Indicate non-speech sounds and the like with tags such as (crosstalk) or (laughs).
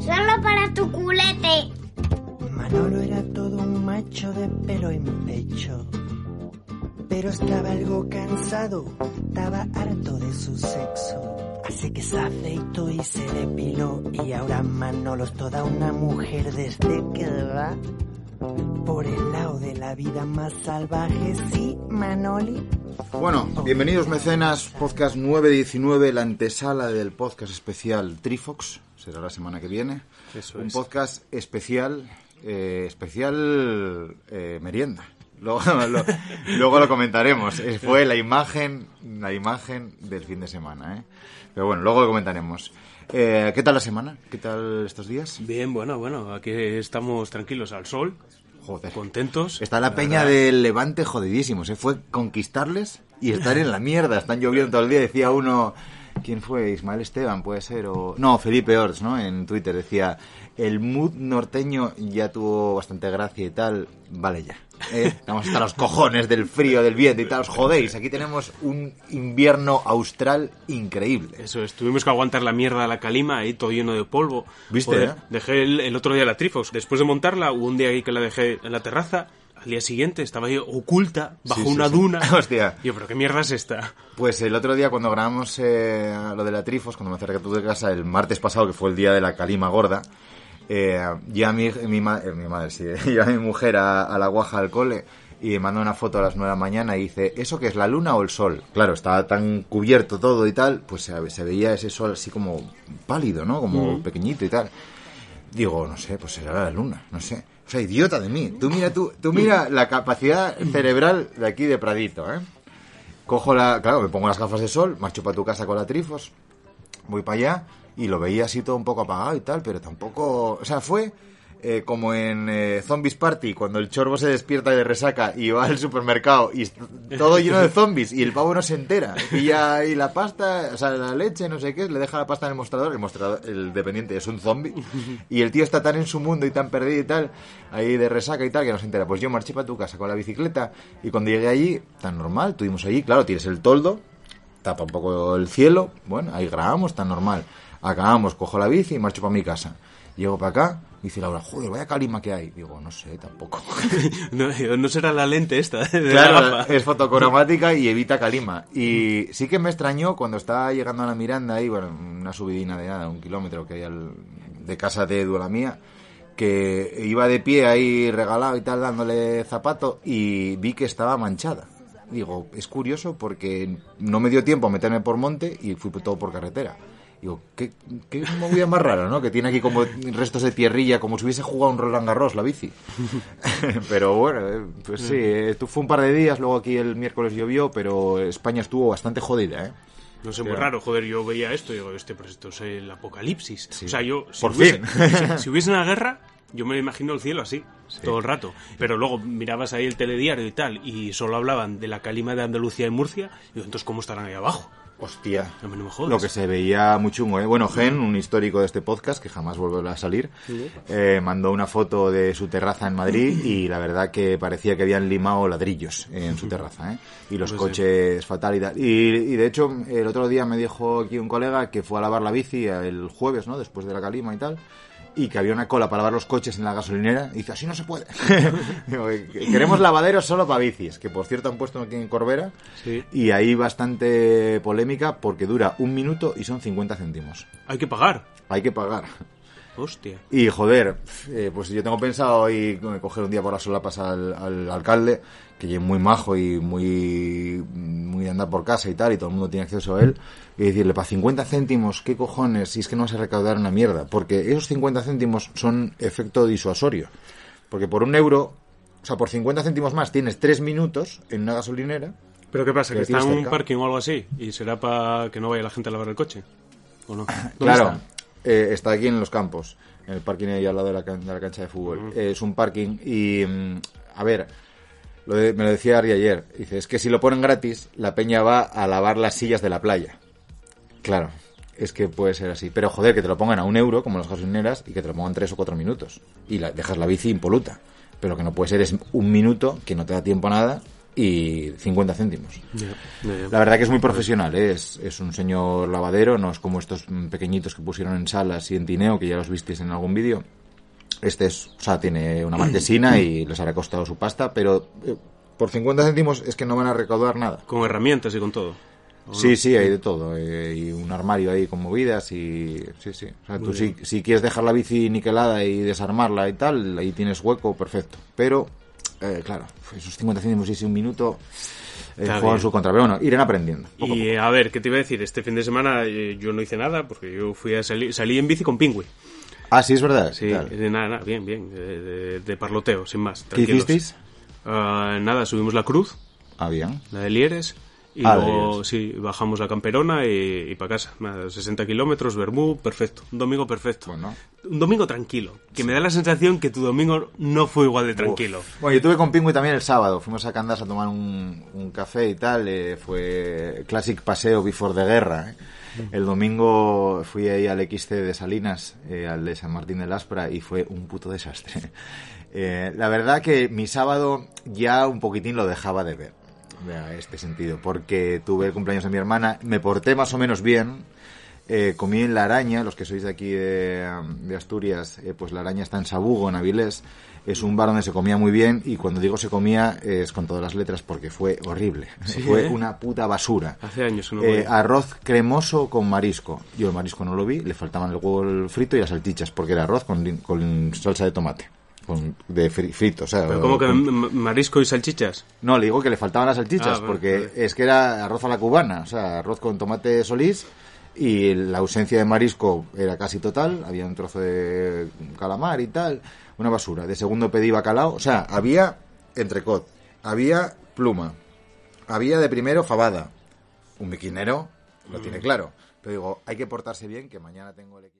Solo para tu culete. Manolo era todo un macho de pelo en pecho. Pero estaba algo cansado, estaba harto de su sexo. Así que se afeitó y se depiló. Y ahora Manolo es toda una mujer desde que va por el lado de la vida más salvaje. Sí, Manoli. Bueno, bienvenidos mecenas, podcast 919, la antesala del podcast especial Trifox, será la semana que viene. Eso Un es. podcast especial, eh, especial eh, merienda. Luego (laughs) lo, luego lo comentaremos. Eh, Fue la imagen, la imagen del fin de semana, ¿eh? Pero bueno, luego lo comentaremos. Eh, ¿Qué tal la semana? ¿Qué tal estos días? Bien, bueno, bueno, aquí estamos tranquilos al sol, Joder. contentos. Está la peña verdad. del Levante jodidísimo. Se fue conquistarles y estar en la mierda. Están lloviendo todo el día. Decía uno, ¿quién fue? Ismael Esteban, puede ser. O... No, Felipe Ors, ¿no? En Twitter decía, el mood norteño ya tuvo bastante gracia y tal. Vale ya. ¿eh? Estamos hasta los cojones del frío, del viento y tal. Os jodéis. Aquí tenemos un invierno austral increíble. Eso es, tuvimos que aguantar la mierda de la calima ahí todo lleno de polvo. ¿Viste, Joder, eh? Dejé el, el otro día la Trifox. Después de montarla, hubo un día ahí que la dejé en la terraza. Al día siguiente estaba oculta bajo Sí, sí, una sí. duna. (laughs) Hostia. Yo, pero qué mierda es esta. Pues el otro día cuando grabamos eh, lo de la Trifos, cuando me acerqué a tu de casa, el martes pasado, que fue el día de la calima gorda, eh, ya mi, mi, ma- eh, mi madre, sí, (laughs) ya mi mujer a, a la guaja al cole y me mandó una foto a las 9 de la mañana y dice, ¿eso qué es, la luna o el sol? Claro, estaba tan cubierto todo y tal, pues se, se veía ese sol así como pálido, ¿no? Como pequeñito y tal. Digo, no sé, pues será la luna, no sé. O sea, idiota de mí. Tú mira, tú, tú mira la capacidad cerebral de aquí de Pradito, ¿eh? Cojo la, claro, me pongo las gafas de sol, marcho para tu casa con la Trifos, voy para allá y lo veía así todo un poco apagado y tal, pero tampoco, o sea, fue eh, como en eh, Zombies Party, cuando el chorbo se despierta de resaca y va al supermercado y todo lleno de zombies y el pavo no se entera. Y ya ahí la pasta, o sea, la leche, no sé qué, le deja la pasta en el mostrador, el mostrador, el dependiente es un zombie y el tío está tan en su mundo y tan perdido y tal, ahí de resaca y tal, que no se entera. Pues yo marché para tu casa con la bicicleta y cuando llegué allí, tan normal, tuvimos allí, claro, tienes el toldo, tapa un poco el cielo, bueno, ahí grabamos, tan normal. Acabamos, cojo la bici y marcho para mi casa. Llego para acá, y dice Laura, joder, vaya calima que hay. Digo, no sé, tampoco. (laughs) No, no será la lente esta de la claro, es fotocromática y evita calima. Y sí que me extrañó cuando estaba llegando a la Miranda, y bueno, una subidina de nada, un kilómetro que hay al- de casa de Edu a la mía, que iba de pie ahí regalado y tal, dándole zapato, y vi que estaba manchada. Digo, es curioso porque no me dio tiempo a meterme por monte y fui todo por carretera. Digo, qué, qué movida más rara, ¿no? Que tiene aquí como restos de tierrilla, como si hubiese jugado un Roland Garros la bici. (laughs) pero bueno, eh, pues sí, eh, fue un par de días, luego aquí el miércoles llovió, pero España estuvo bastante jodida, ¿eh? No sé, muy raro, joder, yo veía esto y digo, este, pues esto es el apocalipsis. O sea, yo, si, Por hubiese, fin. si, (laughs) si hubiese una guerra, yo me imagino el cielo así, todo el rato. Pero luego mirabas ahí el telediario y tal, y solo hablaban de la calima de Andalucía y Murcia, y digo, entonces, ¿cómo estarán ahí abajo? Hostia. No me, no me jodas. Lo que se veía muy chungo, ¿eh? Bueno, Gen, un histórico de este podcast, que jamás volverá a salir, eh, mandó una foto de su terraza en Madrid y la verdad que parecía que habían limado ladrillos en su terraza, ¿eh? Y los Pues sí. coches fatal y tal. Y, y de hecho, el otro día me dijo aquí un colega que fue a lavar la bici el jueves, ¿no? Después de la calima y tal. Y que había una cola para lavar los coches en la gasolinera. Y dice, así no se puede. (laughs) Que Queremos lavaderos solo para bicis. Que por cierto han puesto aquí en Corbera. Sí. Y hay bastante polémica porque dura un minuto y son 50 céntimos. Hay que pagar. Hay que pagar. Hostia. Y joder, eh, pues yo tengo pensado hoy coger un día por las solapas al, al alcalde, que es muy majo y muy, muy de andar por casa y tal, y todo el mundo tiene acceso a él, y decirle, para 50 céntimos, ¿qué cojones? Si es que no vas a recaudar una mierda. Porque esos 50 céntimos son efecto disuasorio. Porque por un euro, o sea, por 50 céntimos más tienes 3 minutos en una gasolinera. ¿Pero qué pasa? Que ¿Que está en un cerca. parking o algo así? ¿Y será para que no vaya la gente a lavar el coche? ¿O no? ¿Dónde Claro, está? eh, está aquí en los campos, en el parking ahí al lado de la, can- de la cancha de fútbol. Eh, es un parking y, mm, a ver, lo de- me lo decía Ari ayer, dice, es que si lo ponen gratis, la peña va a lavar las sillas de la playa. Claro, es que puede ser así. Pero joder, que te lo pongan a un euro, como las gasolineras, y que te lo pongan tres o cuatro minutos. Y la, dejas la bici impoluta. Pero lo que no puede ser es un minuto, que no te da tiempo a nada, y 50 céntimos. La verdad que es muy profesional, ¿eh? es, es un señor lavadero, no es como estos pequeñitos que pusieron en salas y en Tineo, que ya los visteis en algún vídeo. Este es, o sea, tiene una marquesina y les habrá costado su pasta, pero eh, por 50 céntimos es que no van a recaudar nada. Con herramientas y con todo. ¿o Sí, no? sí, hay de todo. eh, y un armario ahí con movidas y... Sí, sí. O sea, tú si, si quieres dejar la bici niquelada y desarmarla y tal, ahí tienes hueco, perfecto. Pero, eh, claro, esos 50 céntimos y ese un minuto eh, juegan su contra. Pero bueno, irán aprendiendo. poco Y a ver, ¿qué te iba a decir? Este fin de semana eh, yo no hice nada porque yo fui a salir, salí en bici con Pingüi. Ah, sí, es verdad. Sí, Claro. nada, nada, bien, bien, de, de- de parloteo, sin más. ¿Qué hicisteis? Ah, nada, subimos la cruz, Ah, bien. la de Lieres, y Ah, de luego sí, bajamos la camperona y, para casa. Nada, 60 kilómetros, Bermú, perfecto. Un domingo perfecto. Bueno. Un domingo tranquilo, que me da la sensación que tu domingo no fue igual de tranquilo. Bueno, yo tuve con Pingüi también el sábado. Fuimos a Candas a tomar un, un café y tal. eh, fue Classic Paseo Before de Guerra. eh. El domingo fui ahí al XC de Salinas, eh, al de San Martín del Aspra, y fue un puto desastre. (laughs) Eh, la verdad que mi sábado ya un poquitín lo dejaba de ver, de este sentido, porque tuve el cumpleaños de mi hermana, me porté más o menos bien, eh, comí en La Araña, los que sois de aquí de, de Asturias, eh, pues La Araña está en Sabugo, en Avilés. Es un bar donde se comía muy bien y cuando digo se comía es con todas las letras porque fue horrible. Sí, fue ¿eh? una puta basura. Hace años que no Eh, arroz cremoso con marisco. Yo el marisco no lo vi, le faltaban el huevo frito y las salchichas porque era arroz con, con salsa de tomate. Con, de fri- frito, o sea, Pero como que marisco y salchichas. no, le digo que le faltaban las salchichas, Ah, porque vale. es que era arroz a la cubana, o sea, arroz con tomate solís y la ausencia de marisco era casi total, había un trozo de calamar y tal, una basura. De segundo pedí bacalao, o sea, había entrecot, había pluma, había de primero fabada. Un biquinero lo tiene claro, pero digo, hay que portarse bien que mañana tengo el equipo.